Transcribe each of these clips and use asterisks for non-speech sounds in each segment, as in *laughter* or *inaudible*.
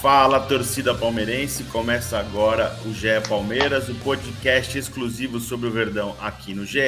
Fala torcida palmeirense, começa agora o GE Palmeiras, o podcast exclusivo sobre o Verdão aqui no GE.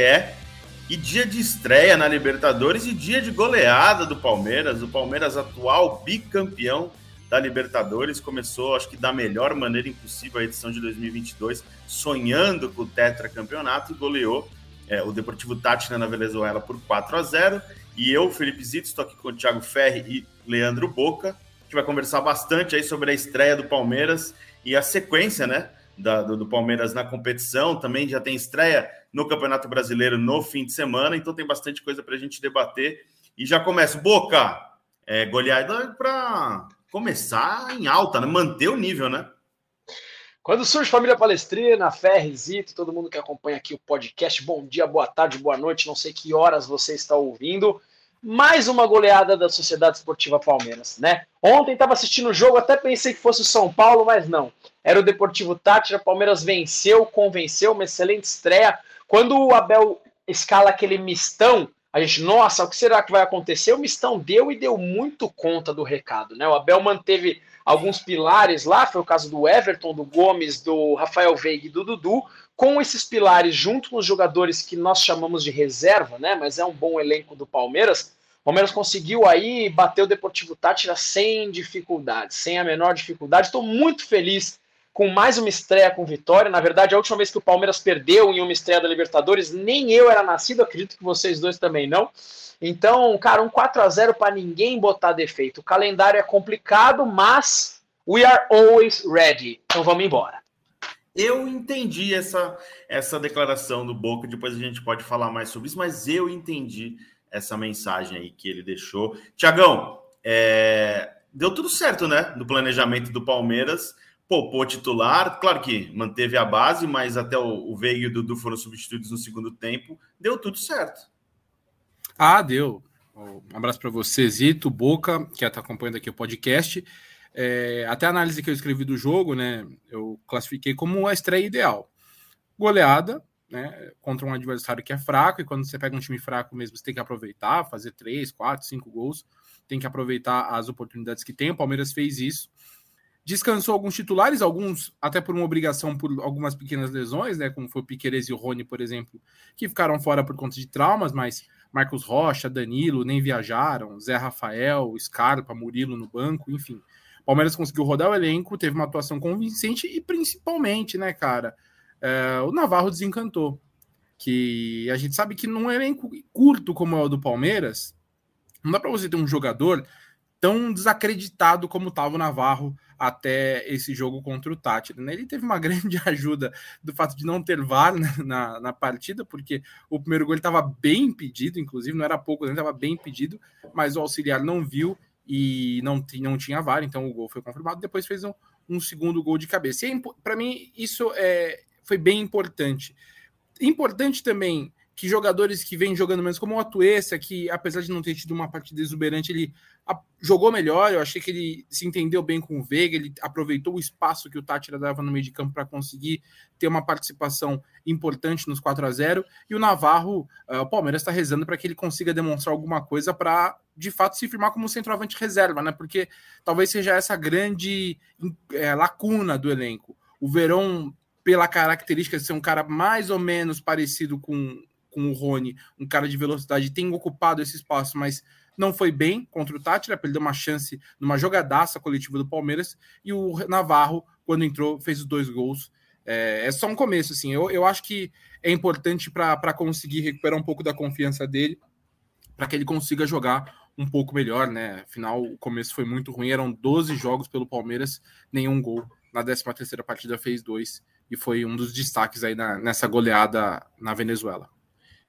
E dia de estreia na Libertadores e dia de goleada do Palmeiras. O Palmeiras, atual bicampeão da Libertadores, começou, acho que da melhor maneira impossível a edição de 2022, sonhando com o tetracampeonato e goleou é, o Deportivo Táchira na Venezuela por 4 a 0 E eu, Felipe Zito, estou aqui com o Thiago Ferri e Leandro Boca, que vai conversar bastante aí sobre a estreia do Palmeiras e a sequência, né? Da, do, do Palmeiras na competição. Também já tem estreia no Campeonato Brasileiro no fim de semana, então tem bastante coisa para a gente debater. E já começa. Boca, é, goleada para começar em alta, né? manter o nível, né? Quando surge Família Palestrina, Ferrizito, todo mundo que acompanha aqui o podcast, bom dia, boa tarde, boa noite, não sei que horas você está ouvindo. Mais uma goleada da Sociedade Esportiva Palmeiras, né? Ontem estava assistindo o jogo, até pensei que fosse o São Paulo, mas não. Era o Deportivo Tátira, Palmeiras venceu, convenceu, uma excelente estreia. Quando o Abel escala aquele mistão, a gente, nossa, o que será que vai acontecer? O mistão deu e deu muito conta do recado, né? O Abel manteve alguns pilares lá, foi o caso do Everton, do Gomes, do Rafael Veiga e do Dudu, com esses pilares junto com os jogadores que nós chamamos de reserva, né? Mas é um bom elenco do Palmeiras. O Palmeiras conseguiu aí bater o Deportivo Tátira sem dificuldade, sem a menor dificuldade. Estou muito feliz com mais uma estreia com vitória. Na verdade, a última vez que o Palmeiras perdeu em uma estreia da Libertadores, nem eu era nascido, acredito que vocês dois também não. Então, cara, um 4 a 0 para ninguém botar defeito. O calendário é complicado, mas we are always ready. Então vamos embora. Eu entendi essa, essa declaração do Boca, depois a gente pode falar mais sobre isso, mas eu entendi essa mensagem aí que ele deixou. Tiagão, é, deu tudo certo, né? Do planejamento do Palmeiras poupou titular, claro que manteve a base, mas até o, o Veiga e o Dudu foram substituídos no segundo tempo, deu tudo certo. Ah, deu. Um abraço para você, Zito, Boca, que está acompanhando aqui o podcast. É, até a análise que eu escrevi do jogo, né, eu classifiquei como a estreia ideal. Goleada, né, contra um adversário que é fraco, e quando você pega um time fraco mesmo, você tem que aproveitar, fazer três, quatro, cinco gols, tem que aproveitar as oportunidades que tem. O Palmeiras fez isso descansou alguns titulares, alguns até por uma obrigação por algumas pequenas lesões, né, como foi o Piqueires e o Rony, por exemplo, que ficaram fora por conta de traumas, mas Marcos Rocha, Danilo nem viajaram, Zé Rafael, Scarpa, Murilo no banco, enfim. Palmeiras conseguiu rodar o elenco, teve uma atuação convincente e principalmente, né, cara, é, o Navarro desencantou. Que a gente sabe que num elenco curto como é o do Palmeiras, não dá para você ter um jogador tão desacreditado como estava o Navarro até esse jogo contra o Tátira. Né? Ele teve uma *laughs* grande ajuda do fato de não ter VAR na, na, na partida, porque o primeiro gol estava bem impedido, inclusive, não era pouco, ele estava bem impedido, mas o auxiliar não viu e não, não tinha VAR, então o gol foi confirmado. Depois fez um, um segundo gol de cabeça. E para mim, isso é, foi bem importante. Importante também que jogadores que vêm jogando menos, como o Atuesta, que apesar de não ter tido uma partida exuberante, ele jogou melhor. Eu achei que ele se entendeu bem com o Veiga, ele aproveitou o espaço que o Tátira dava no meio de campo para conseguir ter uma participação importante nos 4 a 0 E o Navarro, uh, o Palmeiras está rezando para que ele consiga demonstrar alguma coisa para de fato se firmar como centroavante reserva, né? Porque talvez seja essa grande é, lacuna do elenco. O Verão, pela característica de ser um cara mais ou menos parecido com com o Rony, um cara de velocidade, tem ocupado esse espaço, mas não foi bem contra o Tátira, ele deu uma chance numa jogadaça coletiva do Palmeiras, e o Navarro, quando entrou, fez os dois gols. É, é só um começo, assim. Eu, eu acho que é importante para conseguir recuperar um pouco da confiança dele, para que ele consiga jogar um pouco melhor, né? Afinal, o começo foi muito ruim, eram 12 jogos pelo Palmeiras, nenhum gol. Na 13 terceira partida fez dois, e foi um dos destaques aí na, nessa goleada na Venezuela.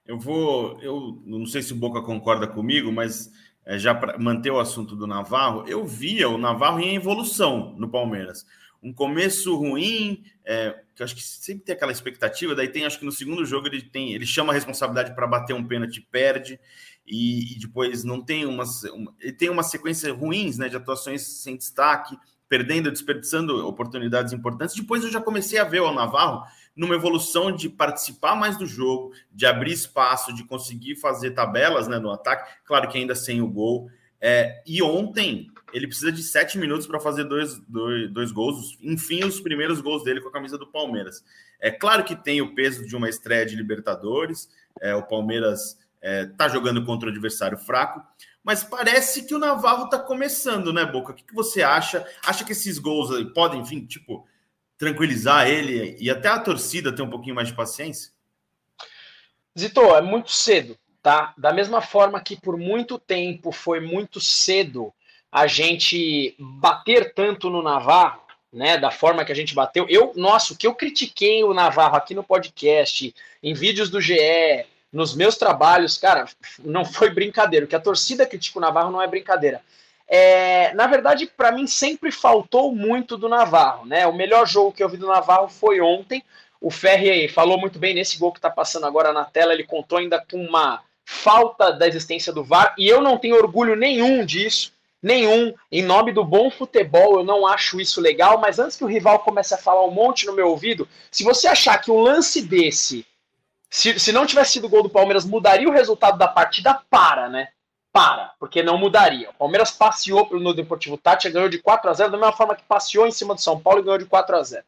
Eu vou, eu não sei se o Boca concorda comigo, mas é, já para manter o assunto do Navarro, eu via o Navarro em evolução no Palmeiras. um começo ruim, é, que eu acho que sempre tem aquela expectativa, daí tem, acho que no segundo jogo ele tem, ele chama a responsabilidade para bater um pênalti, perde, e, e depois não tem umas, uma, ele tem uma sequência ruins, né, de atuações sem destaque, perdendo, desperdiçando oportunidades importantes. Depois eu já comecei a ver o Navarro numa evolução de participar mais do jogo, de abrir espaço, de conseguir fazer tabelas né, no ataque, claro que ainda sem o gol. É, e ontem ele precisa de sete minutos para fazer dois, dois, dois gols, enfim, os primeiros gols dele com a camisa do Palmeiras. É claro que tem o peso de uma estreia de Libertadores, é, o Palmeiras está é, tá jogando contra o adversário fraco, mas parece que o Navarro está começando, né, Boca? O que, que, você acha? Acha que esses gols podem, enfim, tipo, tranquilizar ele e até a torcida ter um pouquinho mais de paciência? Zito, é muito cedo, tá? Da mesma forma que por muito tempo foi muito cedo a gente bater tanto no Navarro, né? Da forma que a gente bateu. Eu, nossa, o que eu critiquei o Navarro aqui no podcast, em vídeos do GE, nos meus trabalhos, cara, não foi brincadeira. O que a torcida critica o Navarro não é brincadeira. É, na verdade, para mim sempre faltou muito do Navarro, né? O melhor jogo que eu vi do Navarro foi ontem. O Ferri falou muito bem nesse gol que está passando agora na tela. Ele contou ainda com uma falta da existência do VAR e eu não tenho orgulho nenhum disso, nenhum. Em nome do bom futebol, eu não acho isso legal. Mas antes que o rival comece a falar um monte no meu ouvido, se você achar que um lance desse se, se não tivesse sido gol do Palmeiras, mudaria o resultado da partida? Para, né? Para, porque não mudaria. O Palmeiras passeou no Deportivo Tátia, ganhou de 4 a 0 da mesma forma que passeou em cima do São Paulo e ganhou de 4 a 0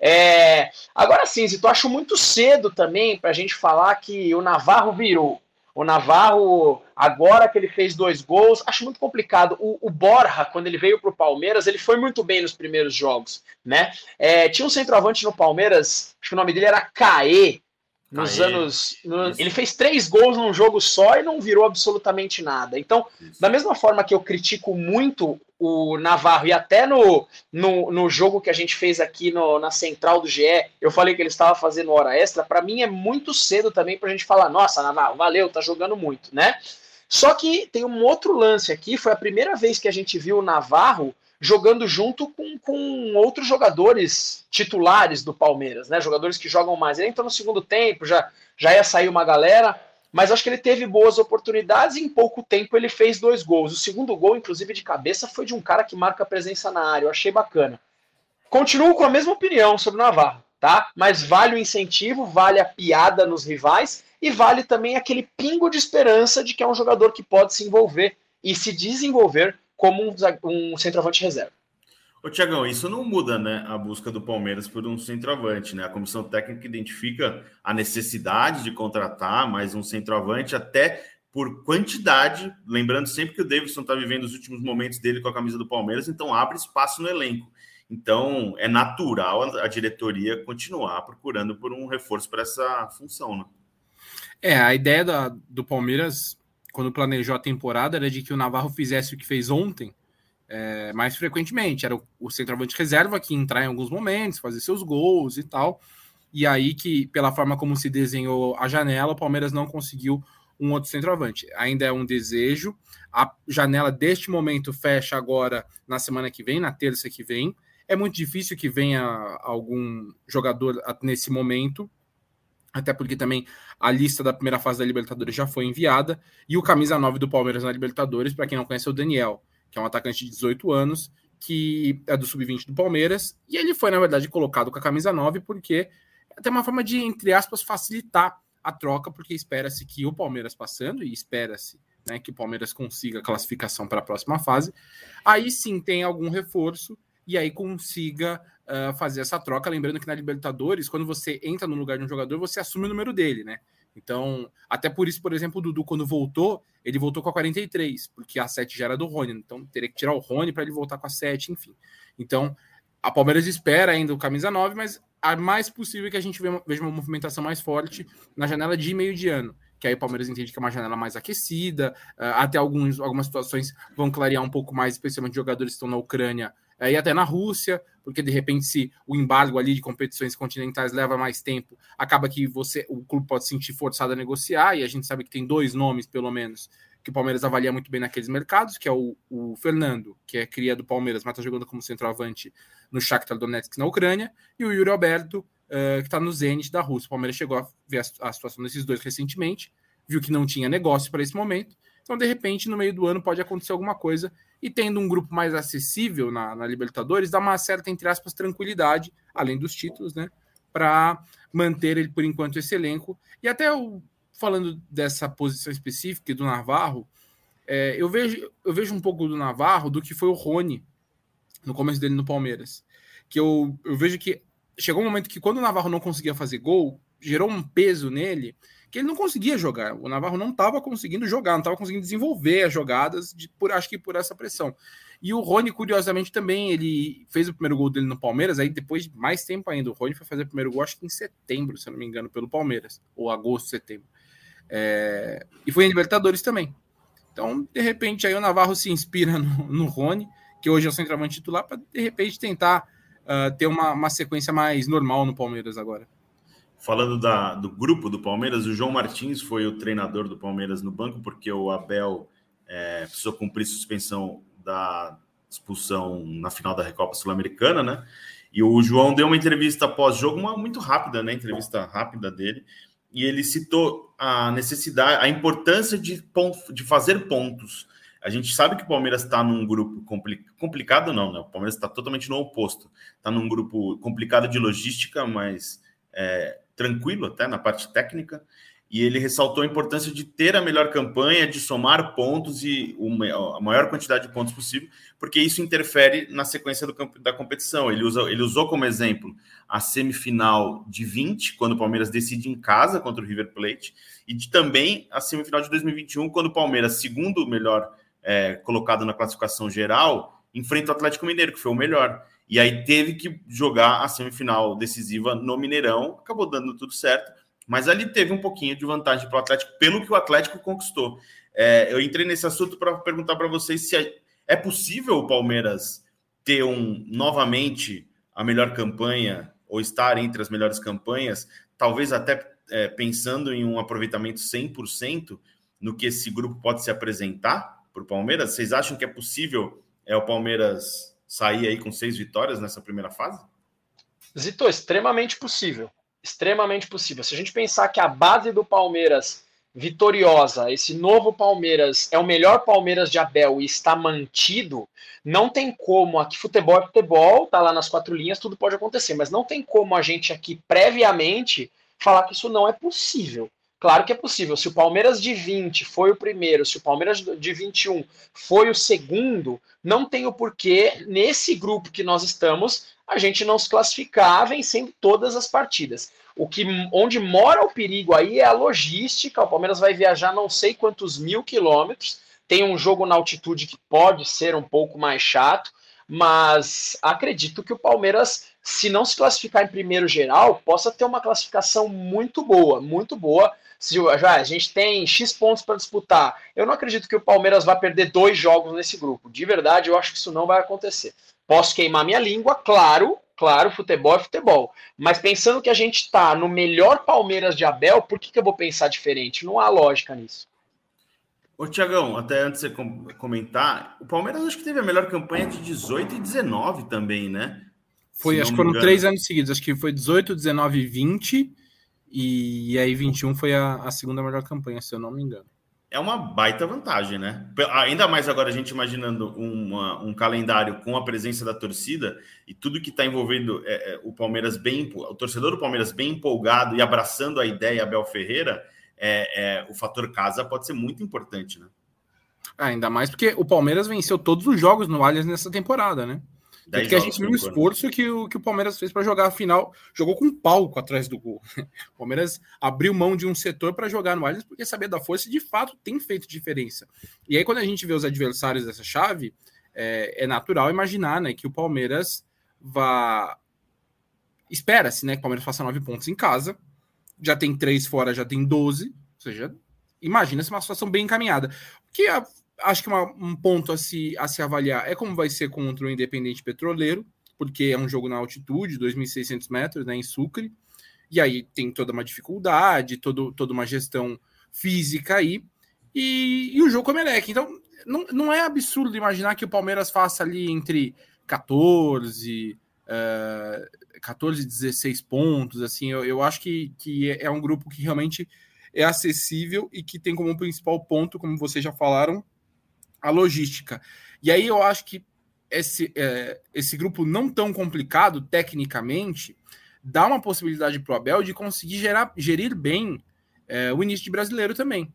é, agora sim, Zito, acho muito cedo também para a gente falar que o Navarro virou. O Navarro, agora que ele fez dois gols, acho muito complicado. O, o Borja, quando ele veio para o Palmeiras, ele foi muito bem nos primeiros jogos. né? É, tinha um centroavante no Palmeiras, acho que o nome dele era Caê, nos anos. No, ele fez três gols num jogo só e não virou absolutamente nada. Então, Isso. da mesma forma que eu critico muito o Navarro, e até no, no, no jogo que a gente fez aqui no, na central do GE, eu falei que ele estava fazendo hora extra. Para mim é muito cedo também para a gente falar: nossa, Navarro, valeu, tá jogando muito, né? Só que tem um outro lance aqui, foi a primeira vez que a gente viu o Navarro jogando junto com, com outros jogadores titulares do Palmeiras, né? Jogadores que jogam mais. Ele entrou no segundo tempo, já, já ia sair uma galera, mas acho que ele teve boas oportunidades e em pouco tempo ele fez dois gols. O segundo gol, inclusive de cabeça, foi de um cara que marca presença na área. Eu achei bacana. Continuo com a mesma opinião sobre o Navarro, tá? Mas vale o incentivo, vale a piada nos rivais e vale também aquele pingo de esperança de que é um jogador que pode se envolver e se desenvolver como um, um centroavante reserva. Ô, Tiagão, isso não muda, né? A busca do Palmeiras por um centroavante, né? A comissão técnica identifica a necessidade de contratar mais um centroavante, até por quantidade. Lembrando sempre que o Davidson está vivendo os últimos momentos dele com a camisa do Palmeiras, então abre espaço no elenco. Então é natural a diretoria continuar procurando por um reforço para essa função, né? É, a ideia da, do Palmeiras quando planejou a temporada, era de que o Navarro fizesse o que fez ontem é, mais frequentemente. Era o, o centroavante reserva que entrar em alguns momentos, fazer seus gols e tal. E aí que, pela forma como se desenhou a janela, o Palmeiras não conseguiu um outro centroavante. Ainda é um desejo. A janela deste momento fecha agora na semana que vem, na terça que vem. É muito difícil que venha algum jogador nesse momento até porque também a lista da primeira fase da Libertadores já foi enviada, e o camisa 9 do Palmeiras na Libertadores, para quem não conhece, é o Daniel, que é um atacante de 18 anos, que é do sub-20 do Palmeiras, e ele foi, na verdade, colocado com a camisa 9 porque é até uma forma de, entre aspas, facilitar a troca, porque espera-se que o Palmeiras passando, e espera-se né, que o Palmeiras consiga a classificação para a próxima fase, aí sim tem algum reforço, e aí consiga uh, fazer essa troca. Lembrando que na Libertadores, quando você entra no lugar de um jogador, você assume o número dele, né? Então, até por isso, por exemplo, o Dudu, quando voltou, ele voltou com a 43, porque a 7 já era do Rony. Então, teria que tirar o Rony para ele voltar com a 7, enfim. Então, a Palmeiras espera ainda o camisa 9, mas é mais possível que a gente veja uma movimentação mais forte na janela de meio de ano. Que aí o Palmeiras entende que é uma janela mais aquecida, uh, até alguns, algumas situações vão clarear um pouco mais, especialmente jogadores que estão na Ucrânia e até na Rússia, porque de repente, se o embargo ali de competições continentais leva mais tempo, acaba que você o clube pode se sentir forçado a negociar, e a gente sabe que tem dois nomes, pelo menos, que o Palmeiras avalia muito bem naqueles mercados, que é o, o Fernando, que é cria do Palmeiras, mas está jogando como centroavante no Shakhtar Donetsk na Ucrânia, e o Yuri Alberto, uh, que está no Zenit da Rússia. O Palmeiras chegou a ver a, a situação desses dois recentemente, viu que não tinha negócio para esse momento, então de repente no meio do ano pode acontecer alguma coisa, e tendo um grupo mais acessível na, na Libertadores, dá uma certa, entre aspas, tranquilidade, além dos títulos, né? Para manter ele por enquanto esse elenco. E até o, falando dessa posição específica do Navarro, é, eu, vejo, eu vejo um pouco do Navarro do que foi o Rony no começo dele no Palmeiras. Que eu, eu vejo que chegou um momento que quando o Navarro não conseguia fazer gol, gerou um peso nele que ele não conseguia jogar. O Navarro não estava conseguindo jogar, não estava conseguindo desenvolver as jogadas, de, por, acho que por essa pressão. E o Rony, curiosamente, também, ele fez o primeiro gol dele no Palmeiras, aí depois de mais tempo ainda. O Rony foi fazer o primeiro gol, acho que em setembro, se não me engano, pelo Palmeiras, ou agosto, setembro. É... E foi em Libertadores também. Então, de repente, aí o Navarro se inspira no, no Rony, que hoje é o centroavante titular, para de repente tentar uh, ter uma, uma sequência mais normal no Palmeiras agora. Falando da, do grupo do Palmeiras, o João Martins foi o treinador do Palmeiras no banco, porque o Abel é, precisou cumprir suspensão da expulsão na final da Recopa Sul-Americana, né? E o João deu uma entrevista pós-jogo, uma muito rápida, né? Entrevista rápida dele, e ele citou a necessidade, a importância de, de fazer pontos. A gente sabe que o Palmeiras está num grupo complicado, não, né? O Palmeiras está totalmente no oposto. Está num grupo complicado de logística, mas é, tranquilo até na parte técnica, e ele ressaltou a importância de ter a melhor campanha, de somar pontos e a maior quantidade de pontos possível, porque isso interfere na sequência do, da competição. Ele, usa, ele usou como exemplo a semifinal de 20, quando o Palmeiras decide em casa contra o River Plate, e de, também a semifinal de 2021, quando o Palmeiras, segundo melhor é, colocado na classificação geral, enfrenta o Atlético Mineiro, que foi o melhor. E aí teve que jogar a semifinal decisiva no Mineirão, acabou dando tudo certo, mas ali teve um pouquinho de vantagem para o Atlético, pelo que o Atlético conquistou. É, eu entrei nesse assunto para perguntar para vocês se é, é, possível o Palmeiras ter um novamente a melhor campanha ou estar entre as melhores campanhas, talvez até é, pensando em um aproveitamento 100% no que esse grupo pode se apresentar para o Palmeiras. Vocês acham que é possível é o Palmeiras sair aí com seis vitórias nessa primeira fase? Zito, extremamente possível. Extremamente possível. Se a gente pensar que a base do Palmeiras vitoriosa, esse novo Palmeiras é o melhor Palmeiras de Abel e está mantido, não tem como aqui futebol é futebol, tá lá nas quatro linhas, tudo pode acontecer, mas não tem como a gente aqui previamente falar que isso não é possível. Claro que é possível. Se o Palmeiras de 20 foi o primeiro, se o Palmeiras de 21 foi o segundo, não tem o porquê, nesse grupo que nós estamos, a gente não se classificar vencendo todas as partidas. O que onde mora o perigo aí é a logística. O Palmeiras vai viajar não sei quantos mil quilômetros. Tem um jogo na altitude que pode ser um pouco mais chato, mas acredito que o Palmeiras, se não se classificar em primeiro geral, possa ter uma classificação muito boa, muito boa se a gente tem X pontos para disputar, eu não acredito que o Palmeiras vá perder dois jogos nesse grupo. De verdade, eu acho que isso não vai acontecer. Posso queimar minha língua, claro, claro, futebol é futebol. Mas pensando que a gente está no melhor Palmeiras de Abel, por que, que eu vou pensar diferente? Não há lógica nisso. Ô, Tiagão, até antes de você comentar, o Palmeiras acho que teve a melhor campanha de 18 e 19 também, né? Foi, acho que foram três anos seguidos. Acho que foi 18, 19 e 20 e aí 21 foi a, a segunda melhor campanha, se eu não me engano. É uma baita vantagem, né? Ainda mais agora a gente imaginando uma, um calendário com a presença da torcida e tudo que está envolvendo é, é, o Palmeiras bem, o torcedor do Palmeiras bem empolgado e abraçando a ideia Abel Ferreira, é, é, o fator casa pode ser muito importante, né? Ah, ainda mais porque o Palmeiras venceu todos os jogos no Allianz nessa temporada, né? Porque a gente viu o esforço que o, que o Palmeiras fez para jogar a final. Jogou com um palco atrás do gol. *laughs* O Palmeiras abriu mão de um setor para jogar no Allianz porque sabia da força e de fato tem feito diferença. E aí, quando a gente vê os adversários dessa chave, é, é natural imaginar né, que o Palmeiras vá. Espera-se né, que o Palmeiras faça nove pontos em casa. Já tem três fora, já tem doze. Ou seja, imagina-se uma situação bem encaminhada. Que a acho que uma, um ponto a se, a se avaliar é como vai ser contra o Independente Petroleiro, porque é um jogo na altitude, 2.600 metros, né, em Sucre, e aí tem toda uma dificuldade, todo, toda uma gestão física aí, e, e o jogo com o Emelec. Então, não, não é absurdo imaginar que o Palmeiras faça ali entre 14, uh, 14 e 16 pontos. Assim, eu, eu acho que, que é um grupo que realmente é acessível e que tem como principal ponto, como vocês já falaram, a logística. E aí eu acho que esse, é, esse grupo não tão complicado tecnicamente dá uma possibilidade para o Abel de conseguir gerar, gerir bem é, o início de brasileiro também.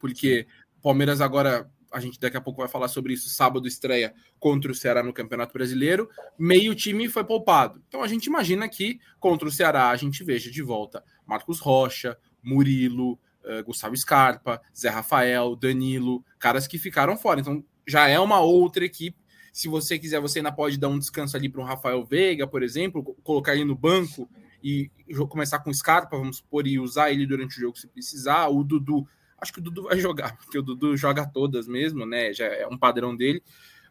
Porque Palmeiras agora, a gente daqui a pouco vai falar sobre isso, sábado estreia contra o Ceará no Campeonato Brasileiro, meio time foi poupado. Então a gente imagina que contra o Ceará a gente veja de volta Marcos Rocha, Murilo, uh, Gustavo Scarpa, Zé Rafael, Danilo, caras que ficaram fora. Então já é uma outra equipe se você quiser, você ainda pode dar um descanso ali para um Rafael Veiga, por exemplo, colocar ele no banco e começar com Scarpa, vamos supor, e usar ele durante o jogo se precisar. O Dudu, acho que o Dudu vai *laughs* jogar, porque o Dudu joga todas mesmo, né? Já é um padrão dele,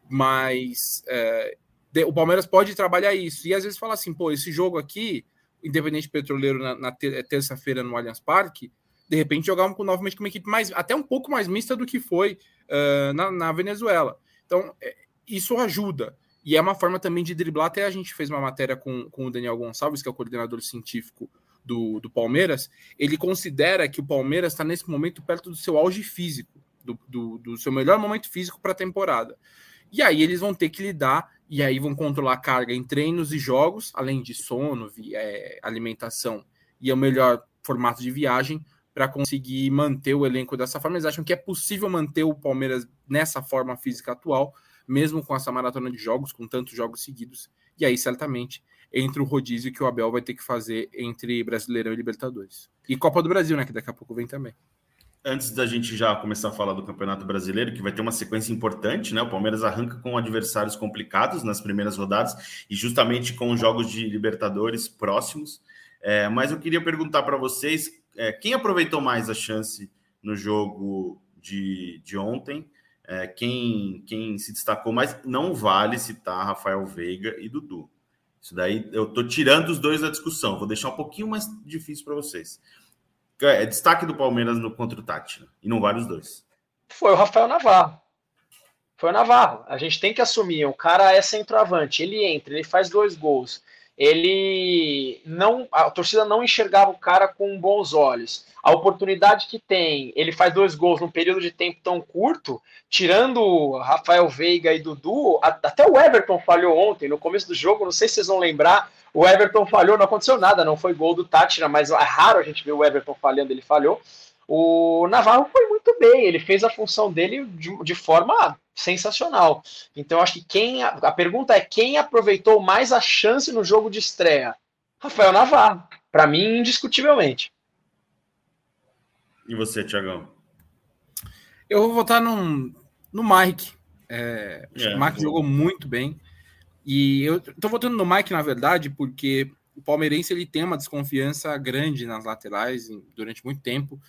mas é, o Palmeiras pode trabalhar isso. E às vezes fala assim, pô, esse jogo aqui, Independente Petroleiro na, na terça-feira no Allianz Parque, de repente jogar com novamente com uma equipe mais, até um pouco mais mista do que foi uh, na, na Venezuela. Então, é, isso ajuda. E é uma forma também de driblar. Até a gente fez uma matéria com, com o Daniel Gonçalves, que é o coordenador científico do, do Palmeiras. Ele considera que o Palmeiras está nesse momento perto do seu auge físico, do, do, do seu melhor momento físico para a temporada. E aí eles vão ter que lidar, e aí vão controlar a carga em treinos e jogos, além de sono, é, alimentação e o melhor formato de viagem para conseguir manter o elenco dessa forma. Eles acham que é possível manter o Palmeiras nessa forma física atual, mesmo com essa maratona de jogos, com tantos jogos seguidos. E aí, certamente, entre o rodízio que o Abel vai ter que fazer entre Brasileirão e Libertadores. E Copa do Brasil, né? Que daqui a pouco vem também. Antes da gente já começar a falar do Campeonato Brasileiro, que vai ter uma sequência importante, né? O Palmeiras arranca com adversários complicados nas primeiras rodadas e justamente com jogos de Libertadores próximos. É, mas eu queria perguntar para vocês é, quem aproveitou mais a chance no jogo de, de ontem é, quem, quem se destacou mais, não vale citar Rafael Veiga e Dudu. Isso daí eu tô tirando os dois da discussão, vou deixar um pouquinho mais difícil para vocês. É, destaque do Palmeiras no contra o Tati, né? e não vale os dois. Foi o Rafael Navarro. Foi o Navarro. A gente tem que assumir, o cara é centroavante, ele entra, ele faz dois gols ele não a torcida não enxergava o cara com bons olhos. A oportunidade que tem, ele faz dois gols num período de tempo tão curto, tirando Rafael Veiga e Dudu, até o Everton falhou ontem, no começo do jogo, não sei se vocês vão lembrar, o Everton falhou, não aconteceu nada, não foi gol do Tátira, mas é raro a gente ver o Everton falhando, ele falhou. O Navarro foi muito bem, ele fez a função dele de, de forma sensacional. Então, acho que quem. A pergunta é quem aproveitou mais a chance no jogo de estreia? Rafael Navarro. Para mim, indiscutivelmente. E você, Tiagão? Eu vou votar no, no Mike. É, é, o Mike jogou muito bem. E eu tô votando no Mike, na verdade, porque o palmeirense ele tem uma desconfiança grande nas laterais durante muito tempo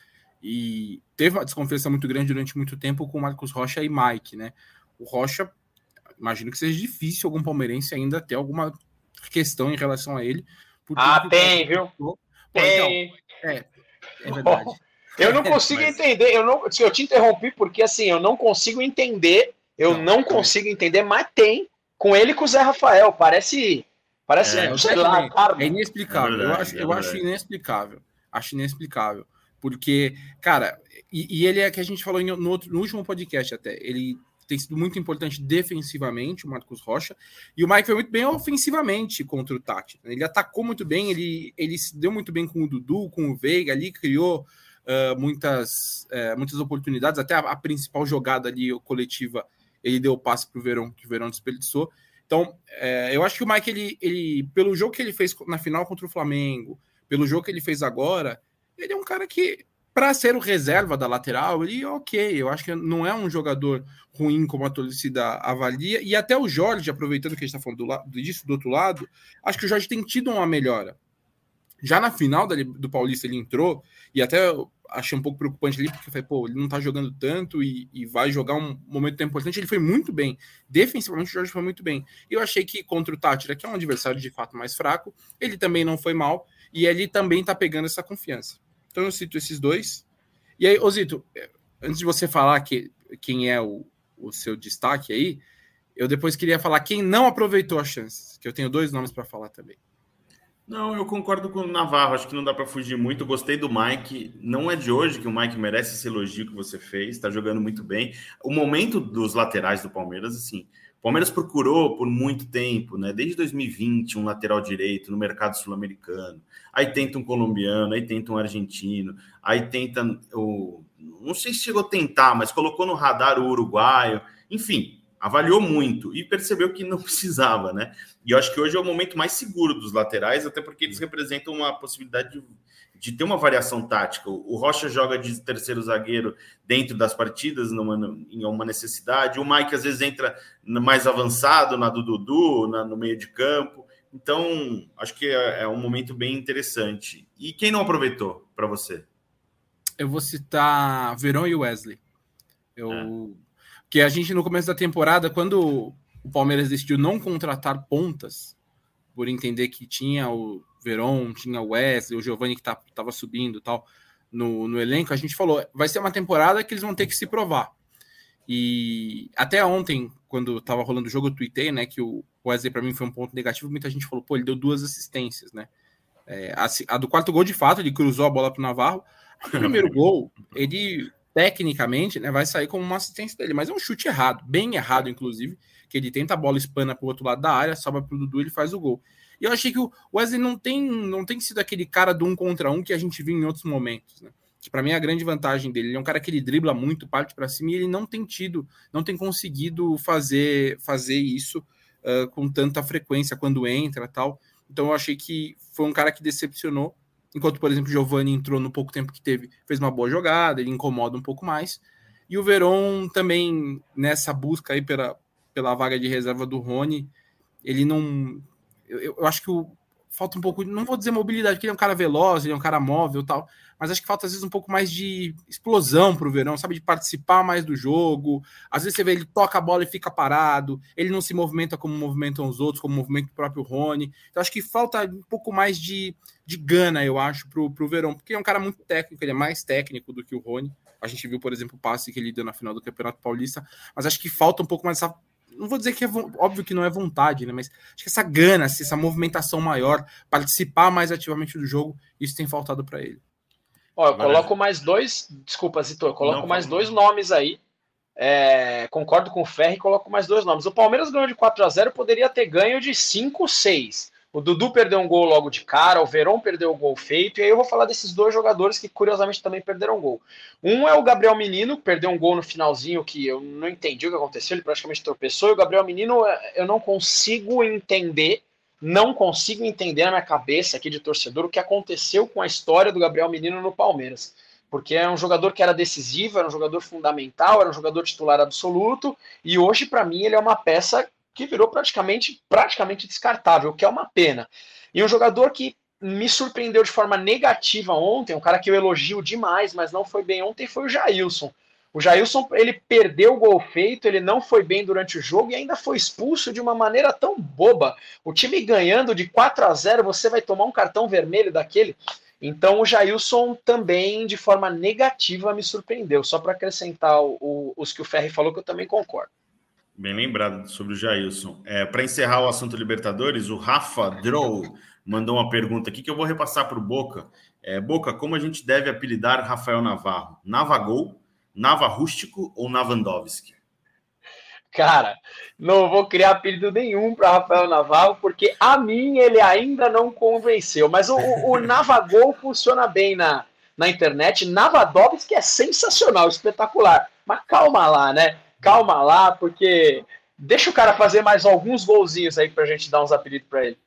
e teve uma desconfiança muito grande durante muito tempo com Marcos Rocha e Mike, né? O Rocha, imagino que seja difícil algum palmeirense ainda ter alguma questão em relação a ele. Ah, tem, viu? Pô, tem. Então, é, é verdade. *laughs* Eu não *laughs* consigo Mas... entender, eu, não, eu te interrompi porque assim, eu não consigo entender, eu não, não consigo entender, mas tem com ele e com o Zé Rafael, parece, parece, é, sei lá, é inexplicável, é verdade, eu, acho, eu acho inexplicável, acho inexplicável. Porque, cara, e, e, ele é que a gente falou no, outro, no último podcast até, ele tem sido muito importante defensivamente, o Marcos Rocha, e o Mike foi muito bem ofensivamente contra o Tati. Ele atacou muito bem, ele, ele se deu muito bem com o Dudu, com o Veiga ali, criou uh, muitas, uh, muitas oportunidades, até a, a, principal jogada ali coletiva, ele deu o passe para o Verão, que o Verão desperdiçou. Então, uh, eu acho que o Mike, ele, ele, pelo jogo que ele fez na final contra o Flamengo, pelo jogo que ele fez agora, ele é um cara que, para ser o reserva da lateral, ele ok. Eu acho que não é um jogador ruim como a torcida avalia. E até o Jorge, aproveitando que a gente está falando do disso do outro lado, acho que o Jorge tem tido uma melhora. Já na final do Paulista ele entrou, e até achei um pouco preocupante ali, porque foi, pô, ele não tá jogando tanto e, e, vai jogar um momento tão importante. Ele foi muito bem. Defensivamente, o Jorge foi muito bem. Eu achei que contra o Tátira, que é um adversário de fato mais fraco, ele também não foi mal, e ele também tá pegando essa confiança. Então eu cito esses dois. E aí, Osito, antes de você falar que, quem é o, o seu destaque aí, eu depois queria falar quem não aproveitou as chances, que eu tenho dois nomes para falar também. Não, eu concordo com o Navarro, acho que não dá para fugir muito. gostei do Mike. Não é de hoje que o Mike merece esse elogio que você fez, está jogando muito bem. O momento dos laterais do Palmeiras, assim, o Palmeiras procurou por muito tempo, né? Desde 2020, um lateral direito no mercado sul-americano. Aí tenta um colombiano, aí tenta um argentino, aí tenta o. Não sei se chegou a tentar, mas colocou no radar o uruguaio. Enfim, avaliou muito e percebeu que não *laughs* precisava, né? E eu acho que hoje é o momento mais seguro dos laterais, até porque eles representam uma possibilidade de, de ter uma variação tática. O Rocha joga de terceiro zagueiro dentro das partidas, numa, em uma necessidade. O Mike às vezes entra mais avançado na do Dudu, na, no meio de campo. Então, acho que é, é um momento bem interessante. E quem não aproveitou para você? Eu vou citar Verão e Wesley. Eu é que a gente, no começo da temporada, quando o Palmeiras decidiu não contratar pontas, por entender que tinha o Verón, tinha o Wesley, o Giovanni que estava tá, subindo tal no, no elenco, a gente falou: vai ser uma temporada que eles vão ter que se provar. E até ontem, quando estava rolando o jogo, eu tuitei, né, que o Wesley para mim foi um ponto negativo. Muita gente falou, pô, ele deu duas assistências, né? É, a, a, do quarto gol, de fato, ele cruzou a bola para o Navarro. O primeiro gol, ele tecnicamente, né, vai sair como uma assistência dele, mas é um chute errado, bem errado, inclusive, que ele tenta a bola espana para o outro lado da área, sobra para o Dudu ele faz o gol. E eu achei que o Wesley não tem, não tem sido aquele cara do um contra um que a gente viu em outros momentos, né? Que para mim é a grande vantagem dele. Ele é um cara que ele dribla muito, parte para cima, e ele não tem tido, não tem conseguido fazer, fazer isso uh, com tanta frequência quando entra tal. Então eu achei que foi um cara que decepcionou Enquanto, por exemplo, Giovanni entrou no pouco tempo que teve, fez uma boa jogada, ele incomoda um pouco mais. E o Verón também, nessa busca aí pela, pela vaga de reserva do Rony, ele não. Eu, eu acho que o, falta um pouco, não vou dizer mobilidade, porque ele é um cara veloz, ele é um cara móvel tal, mas acho que falta às vezes um pouco mais de explosão para o Verão, sabe? De participar mais do jogo. Às vezes você vê ele toca a bola e fica parado, ele não se movimenta como movimentam os outros, como movimenta o próprio Rony. Então acho que falta um pouco mais de, de gana, eu acho, para o Verão, porque é um cara muito técnico, ele é mais técnico do que o Rony. A gente viu, por exemplo, o passe que ele deu na final do Campeonato Paulista, mas acho que falta um pouco mais essa não vou dizer que é óbvio que não é vontade, né? Mas acho que essa gana, essa movimentação maior, participar mais ativamente do jogo, isso tem faltado para ele. Ó, eu coloco mais dois, desculpa, Zito, eu coloco não, mais não. dois nomes aí. É, concordo com o Ferri e coloco mais dois nomes. O Palmeiras ganhou de 4 a 0 poderia ter ganho de 5 6. O Dudu perdeu um gol logo de cara, o Verón perdeu o gol feito, e aí eu vou falar desses dois jogadores que curiosamente também perderam gol. Um é o Gabriel Menino, que perdeu um gol no finalzinho que eu não entendi o que aconteceu, ele praticamente tropeçou, e o Gabriel Menino eu não consigo entender, não consigo entender na minha cabeça aqui de torcedor o que aconteceu com a história do Gabriel Menino no Palmeiras. Porque é um jogador que era decisivo, era um jogador fundamental, era um jogador titular absoluto, e hoje, para mim, ele é uma peça que virou praticamente, praticamente descartável, que é uma pena. E um jogador que me surpreendeu de forma negativa ontem, um cara que eu elogio demais, mas não foi bem ontem, foi o Jailson. O Jailson, ele perdeu o gol feito, ele não foi bem durante o jogo e ainda foi expulso de uma maneira tão boba. O time ganhando de 4 a 0, você vai tomar um cartão vermelho daquele. Então o Jailson também, de forma negativa, me surpreendeu. Só para acrescentar o, o, os que o Ferri falou, que eu também concordo. Bem lembrado sobre o Jailson. É, Para encerrar o assunto Libertadores, o Rafa Drow mandou uma pergunta aqui que eu vou repassar para o Boca. É, Boca, como a gente deve apelidar Rafael Navarro? Navagol, Nava Rústico ou Navandovski? Cara, não vou criar apelido nenhum para Rafael Navarro, porque a mim ele ainda não convenceu. Mas o, o, o Navagol funciona bem na, na internet. Navadovski é sensacional, espetacular. Mas calma lá, né? Calma lá, porque deixa o cara fazer mais alguns golzinhos aí pra gente dar uns apelidos para ele.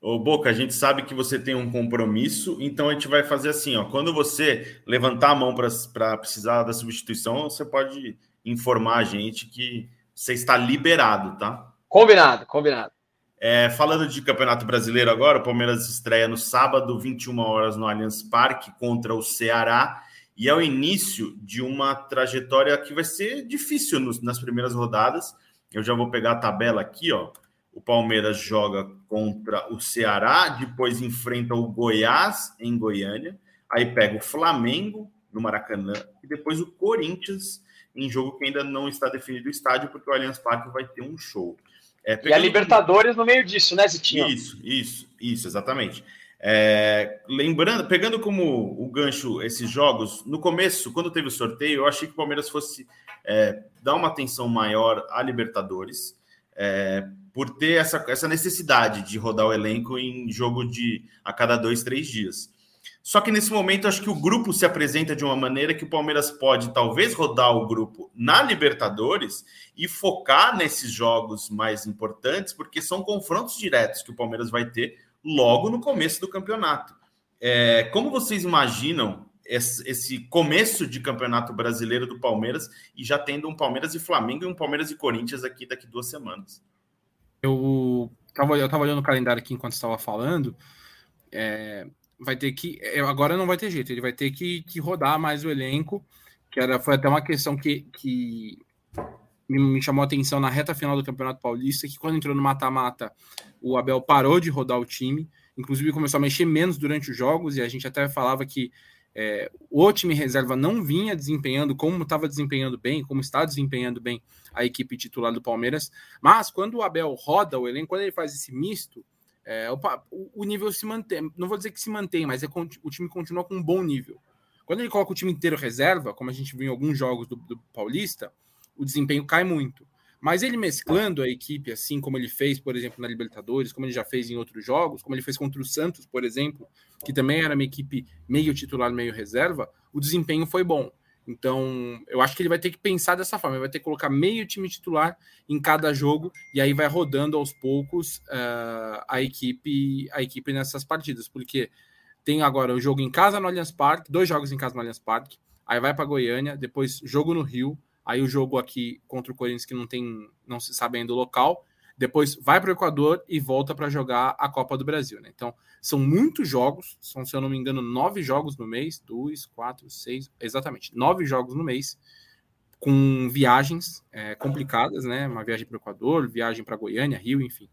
Ô Boca, a gente sabe que você tem um compromisso, então a gente vai fazer assim, ó. Quando você levantar a mão para precisar da substituição, você pode informar a gente que você está liberado, tá? Combinado, combinado. É, falando de Campeonato Brasileiro agora, o Palmeiras estreia no sábado, 21 horas no Allianz Parque contra o Ceará e é o início de uma trajetória que vai ser difícil nos, nas primeiras rodadas. Eu já vou pegar a tabela aqui, ó. O Palmeiras joga contra o Ceará, depois enfrenta o Goiás em Goiânia, aí pega o Flamengo, no Maracanã, e depois o Corinthians em jogo que ainda não está definido o estádio, porque o Allianz Parque vai ter um show. É, e a Libertadores no meio disso, né, Zitinho? Isso, isso, isso, exatamente. É, lembrando, pegando como o gancho esses jogos, no começo, quando teve o sorteio, eu achei que o Palmeiras fosse é, dar uma atenção maior à Libertadores, é, por ter essa, essa necessidade de rodar o elenco em jogo de a cada dois, três dias. Só que nesse momento, acho que o grupo se apresenta de uma maneira que o Palmeiras pode talvez rodar o grupo na Libertadores e focar nesses jogos mais importantes, porque são confrontos diretos que o Palmeiras vai ter logo no começo do campeonato. É, como vocês imaginam esse, começo de campeonato brasileiro do Palmeiras e já tendo um Palmeiras e Flamengo e um Palmeiras e Corinthians aqui daqui duas semanas? Eu estava eu tava olhando o calendário aqui enquanto estava falando. É, vai ter que. É, agora não vai ter jeito, ele vai ter que, que rodar mais o elenco, que era, foi até uma questão que, que me chamou a atenção na reta final do Campeonato Paulista, que quando entrou no mata-mata, o Abel parou de rodar o time, inclusive começou a mexer menos durante os jogos, e a gente até falava que é, o time reserva não vinha desempenhando como estava desempenhando bem, como está desempenhando bem a equipe titular do Palmeiras, mas quando o Abel roda o elenco, quando ele faz esse misto, é, o, o, nível se mantém. Não vou dizer que se mantém, mas é, o time continua com um bom nível. Quando ele coloca o time inteiro reserva, como a gente viu em alguns jogos do, do Paulista, o desempenho cai muito. Mas ele mesclando a equipe, assim como ele fez, por exemplo, na Libertadores, como ele já fez em outros jogos, como ele fez contra o Santos, por exemplo, que também era uma equipe meio titular, meio reserva, o desempenho foi bom. Então, eu acho que ele vai ter que pensar dessa forma, ele vai ter que colocar meio time titular em cada jogo e aí vai rodando aos poucos uh, a equipe a equipe nessas partidas, porque tem agora o jogo em casa no Allianz Parque, dois jogos em casa no Allianz Parque, aí vai para Goiânia, depois jogo no Rio, aí o jogo aqui contra o Corinthians que não tem não se sabe ainda o local, depois vai para o Equador e volta para jogar a Copa do Brasil, né? Então, são muitos jogos, são, se eu não me engano, nove jogos no mês, dois, quatro, seis, exatamente, nove jogos no mês, com viagens é, complicadas, né? Uma viagem para o Equador, viagem para Goiânia, Rio, enfim.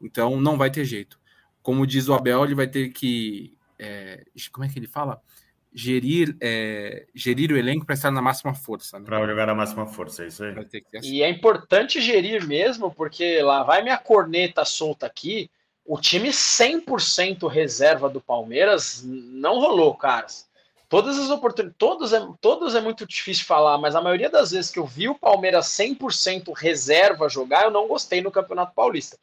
Então não vai ter jeito. Como diz o Abel, ele vai ter que. É, como é que ele fala? Gerir, é, gerir o elenco para estar na máxima força. Né? Para jogar na máxima força, é isso aí. E é importante gerir mesmo, porque lá vai minha corneta solta aqui o time 100% reserva do Palmeiras não rolou, caras. Todas as oportunidades, todos é, todos é muito difícil falar, mas a maioria das vezes que eu vi o Palmeiras 100% reserva jogar, eu não gostei no Campeonato Paulista.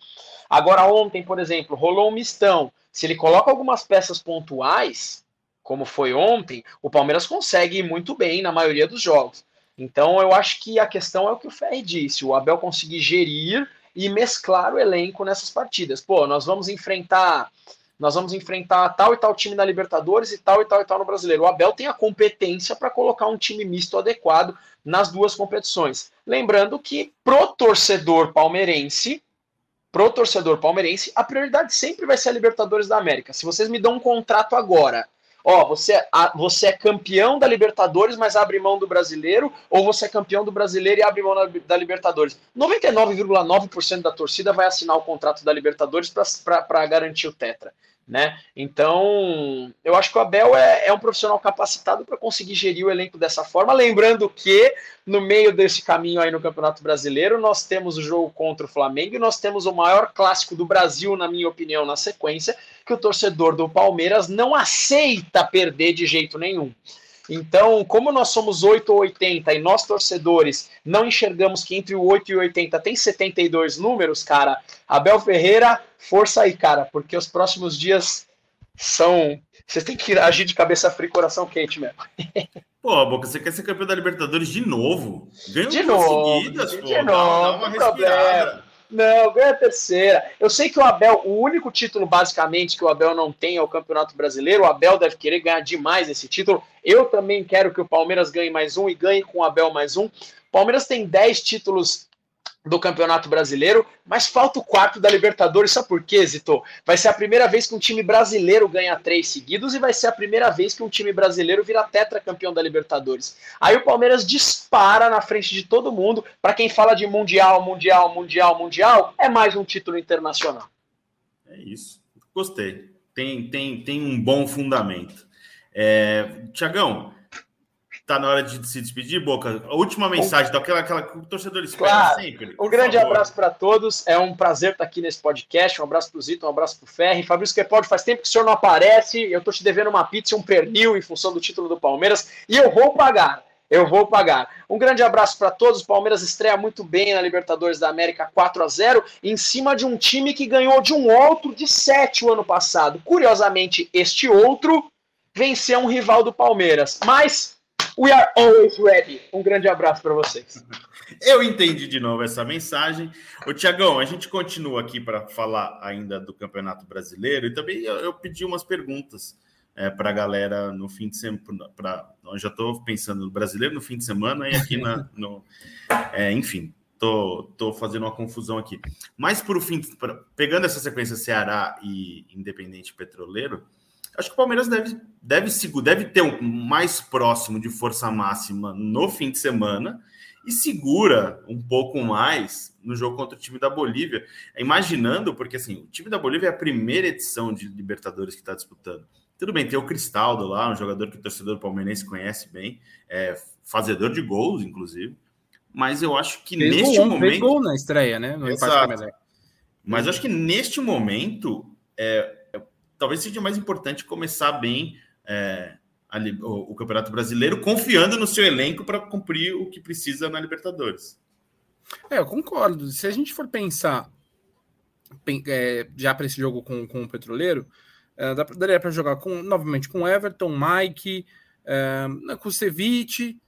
Agora, ontem, por exemplo, rolou um mistão. Se ele coloca algumas peças pontuais, como foi ontem, o Palmeiras consegue ir muito bem na maioria dos jogos. Então, eu acho que a questão é o que o Ferri disse: o Abel conseguir gerir e mesclar o elenco nessas partidas. Pô, nós vamos enfrentar nós vamos enfrentar tal e tal time na Libertadores e tal e tal e tal no Brasileiro. O Abel tem a competência para colocar um time misto adequado nas duas competições. Lembrando que pro torcedor palmeirense, pro torcedor palmeirense, a prioridade sempre vai ser a Libertadores da América. Se vocês me dão um contrato agora ó, você, é, você é campeão da Libertadores, mas abre mão do brasileiro, ou você é campeão do brasileiro e abre mão da, Libertadores. 99,9% da torcida vai assinar o contrato da Libertadores para garantir o Tetra né? Então, eu acho que o Abel é, é um profissional capacitado para conseguir gerir o elenco dessa forma. Lembrando que, no meio desse caminho aí no Campeonato Brasileiro, nós temos o jogo contra o Flamengo e nós temos o maior clássico do Brasil, na minha opinião, na sequência, que o torcedor do Palmeiras não aceita perder de jeito nenhum. Então, como nós somos 8 ou 80 e nós torcedores não enxergamos que entre o 8 e o 80 tem 72 números, cara, Abel Ferreira, força aí, cara, porque os próximos dias são. Vocês têm que agir de cabeça fria e coração quente mesmo. Pô, Boca, você quer ser campeão da Libertadores de novo? Ganhou de novo. Seguidas, de, pô, de novo, dá uma respirada. Problema. Não, ganha a terceira. Eu sei que o Abel, o único título basicamente que o Abel não tem é o Campeonato Brasileiro. O Abel deve querer ganhar demais esse título. Eu também quero que o Palmeiras ganhe mais um e ganhe com o Abel mais um. Palmeiras tem 10 títulos do Campeonato Brasileiro, mas falta o quarto da Libertadores. Sabe por quê, Zito? Vai ser a primeira vez que um time brasileiro ganha três seguidos e vai ser a primeira vez que um time brasileiro vira tetracampeão da Libertadores. Aí o Palmeiras dispara na frente de todo mundo. Para quem fala de Mundial, Mundial, Mundial, Mundial, é mais um título internacional. É isso. Gostei. Tem, tem, tem um bom fundamento. É, Tiagão, tá na hora de se despedir, Boca. A última mensagem, daquela aquela que o torcedor espera claro. sempre. Um grande favor. abraço para todos. É um prazer estar aqui nesse podcast. Um abraço para o Zito, um abraço para o Ferri. Fabrício Crepaldi, faz tempo que o senhor não aparece. Eu tô te devendo uma pizza e um pernil em função do título do Palmeiras. E eu vou pagar. Eu vou pagar. Um grande abraço para todos. O Palmeiras estreia muito bem na Libertadores da América 4 a 0 em cima de um time que ganhou de um outro de 7 o ano passado. Curiosamente, este outro venceu um rival do Palmeiras. Mas we are always ready. Um grande abraço para vocês. Eu entendi de novo essa mensagem. O Tiagão, a gente continua aqui para falar ainda do Campeonato Brasileiro e também eu, eu pedi umas perguntas é, para a galera no fim de semana. Eu já estou pensando no brasileiro no fim de semana e aqui na, no. É, enfim, tô, tô fazendo uma confusão aqui. Mas por fim, pra, pegando essa sequência Ceará e Independente Petroleiro, acho que o Palmeiras deve, deve, deve ter um mais próximo de força máxima no fim de semana e segura um pouco mais no jogo contra o time da Bolívia. Imaginando, porque assim, o time da Bolívia é a primeira edição de Libertadores que está disputando. Tudo bem, tem o Cristaldo lá, um jogador que o torcedor palmeirense conhece bem, é fazedor de gols, inclusive. Mas eu acho que fez neste gol, momento. Fez gol na estreia, né? No Exato. Mas eu acho que neste momento, é, é, talvez seja mais importante começar bem é, o, o, Campeonato Brasileiro, confiando no seu elenco para cumprir o que precisa na Libertadores. É, eu concordo. Se a gente for pensar é, já para esse jogo com, com o Petroleiro, Uh, daria para jogar com, novamente com Everton, Mike, uh, com Ceviche,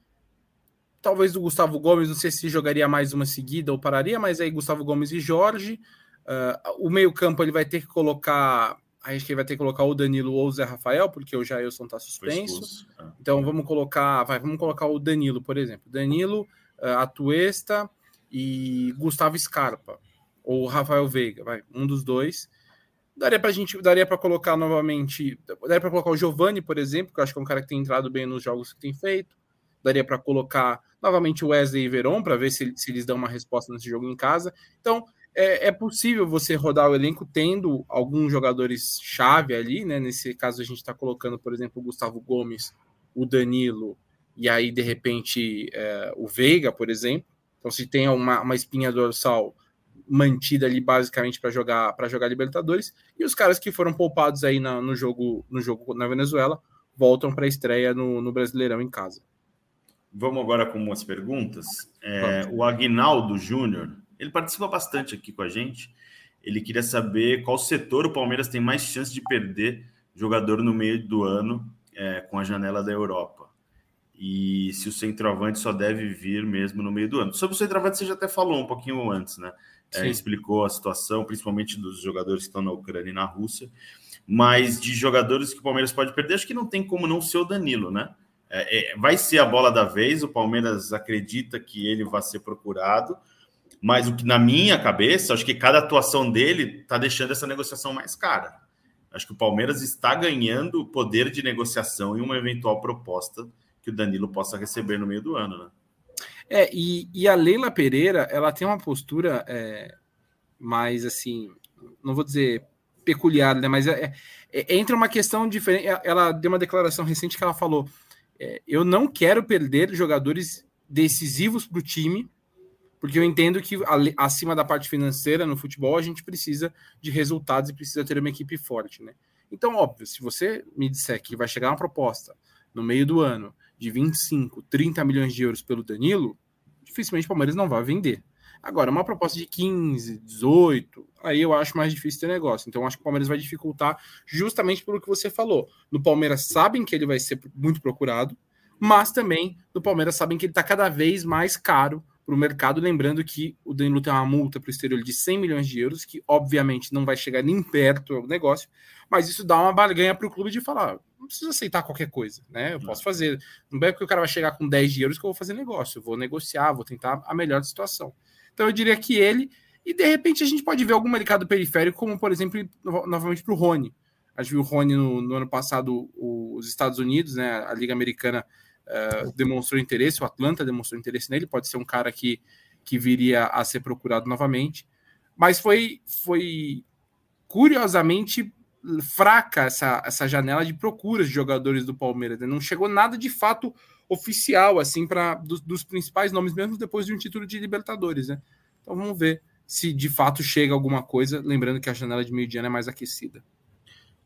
talvez o Gustavo Gomes, não sei se jogaria mais uma seguida ou pararia, mas aí Gustavo Gomes e Jorge. Uh, o meio-campo ele vai ter que colocar. Acho que ele vai ter que colocar o Danilo ou o Zé Rafael, porque o Jailson está suspenso. Ah. Então vamos colocar. Vai, vamos colocar o Danilo, por exemplo. Danilo, uh, Atuesta e Gustavo Scarpa. Ou Rafael Veiga, vai, um dos dois. Daria para gente, daria para colocar novamente, daria para colocar o Giovani, por exemplo, que eu acho que é um cara que tem entrado bem nos jogos que tem feito. Daria para colocar novamente o Wesley e Veron para ver se, se eles dão uma resposta nesse jogo em casa. Então, é, é, possível você rodar o elenco tendo alguns jogadores chave ali, né? Nesse caso a gente está colocando, por exemplo, o Gustavo Gomes, o Danilo e aí de repente é, o Veiga, por exemplo. Então, se tem uma, uma espinha dorsal mantida ali basicamente para jogar para jogar Libertadores e os caras que foram poupados aí na, no jogo no jogo na Venezuela voltam para a estreia no, no, Brasileirão em casa. Vamos agora com umas perguntas. É, o Aguinaldo Júnior ele participa bastante aqui com a gente. Ele queria saber qual setor o Palmeiras tem mais chance de perder jogador no meio do ano é, com a janela da Europa. E se o centroavante só deve vir mesmo no meio do ano. Sobre o centroavante, você já até falou um pouquinho antes, né? é, explicou a situação, principalmente dos jogadores que estão na Ucrânia e na Rússia, mas de jogadores que o Palmeiras pode perder, acho que não tem como não ser o Danilo, né? É, é, vai ser a bola da vez, o Palmeiras acredita que ele vai ser procurado, mas o que na minha cabeça, acho que cada atuação dele está deixando essa negociação mais cara. Acho que o Palmeiras está ganhando poder de negociação em uma eventual proposta que o Danilo possa receber no meio do ano, né? É, e, e a Leila Pereira, ela tem uma postura é, mais assim, não vou dizer peculiar, né? Mas é, é, entra uma questão diferente. Ela deu uma declaração recente que ela falou: é, eu não quero perder jogadores decisivos para o time, porque eu entendo que acima da parte financeira no futebol a gente precisa de resultados e precisa ter uma equipe forte, né? Então, óbvio, se você me disser que vai chegar uma proposta no meio do ano de 25, 30 milhões de euros pelo Danilo, dificilmente o Palmeiras não vai vender. Agora, uma proposta de 15, 18, aí eu acho mais difícil ter negócio. Então, acho que o Palmeiras vai dificultar justamente pelo que você falou. No Palmeiras sabem que ele vai ser muito procurado, mas também no Palmeiras sabem que ele está cada vez mais caro para o mercado. Lembrando que o Danilo tem uma multa para o exterior de 100 milhões de euros, que obviamente não vai chegar nem perto do negócio, mas isso dá uma barganha para o clube de falar: não preciso aceitar qualquer coisa, né? Eu posso fazer. Não é porque o cara vai chegar com 10 de euros que eu vou fazer negócio. Eu vou negociar, vou tentar a melhor situação. Então eu diria que ele, e de repente a gente pode ver algum mercado periférico, como por exemplo, novamente para o Rony. A gente viu o Rony no, no, ano passado, os Estados Unidos, né? A Liga Americana uh, demonstrou interesse, o Atlanta demonstrou interesse nele, pode ser um cara que, que viria a ser procurado novamente. Mas foi, foi curiosamente fraca essa, essa janela de procuras de jogadores do Palmeiras. Né? Não chegou nada de fato oficial, assim, para dos, dos, principais nomes, mesmo depois de um título de Libertadores, né? Então vamos ver se de fato chega alguma coisa, lembrando que a janela de meio dia é mais aquecida.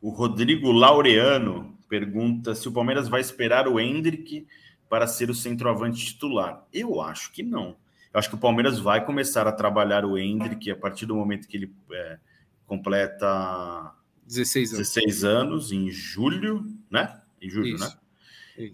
O Rodrigo Laureano pergunta se o Palmeiras vai esperar o Hendrick para ser o centroavante titular. Eu acho que não. Eu acho que o Palmeiras vai começar a trabalhar o Hendrick a partir do momento que ele é, completa 16 anos. 16 anos, em julho, né? Em julho, Isso. né?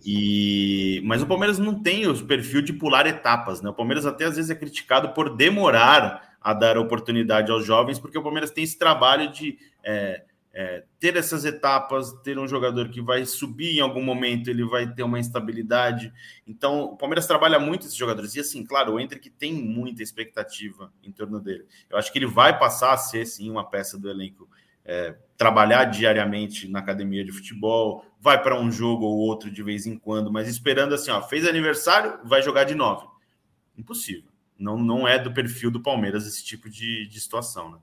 E mas o Palmeiras não tem o perfil de pular etapas, né? O Palmeiras até às vezes é criticado por demorar a dar oportunidade aos jovens, porque o Palmeiras tem esse trabalho de é, é, ter essas etapas, ter um jogador que vai subir em algum momento, ele vai ter uma instabilidade. Então, o Palmeiras trabalha muito esses jogadores. E assim, claro, o Hendrick tem muita expectativa em torno dele. Eu acho que ele vai passar a ser, sim, uma peça do elenco. É, trabalhar diariamente na academia de futebol, vai para um jogo ou outro de vez em quando, mas esperando assim, ó, fez aniversário, vai jogar de nove. Impossível. Não, não é do perfil do Palmeiras esse tipo de, de situação, né?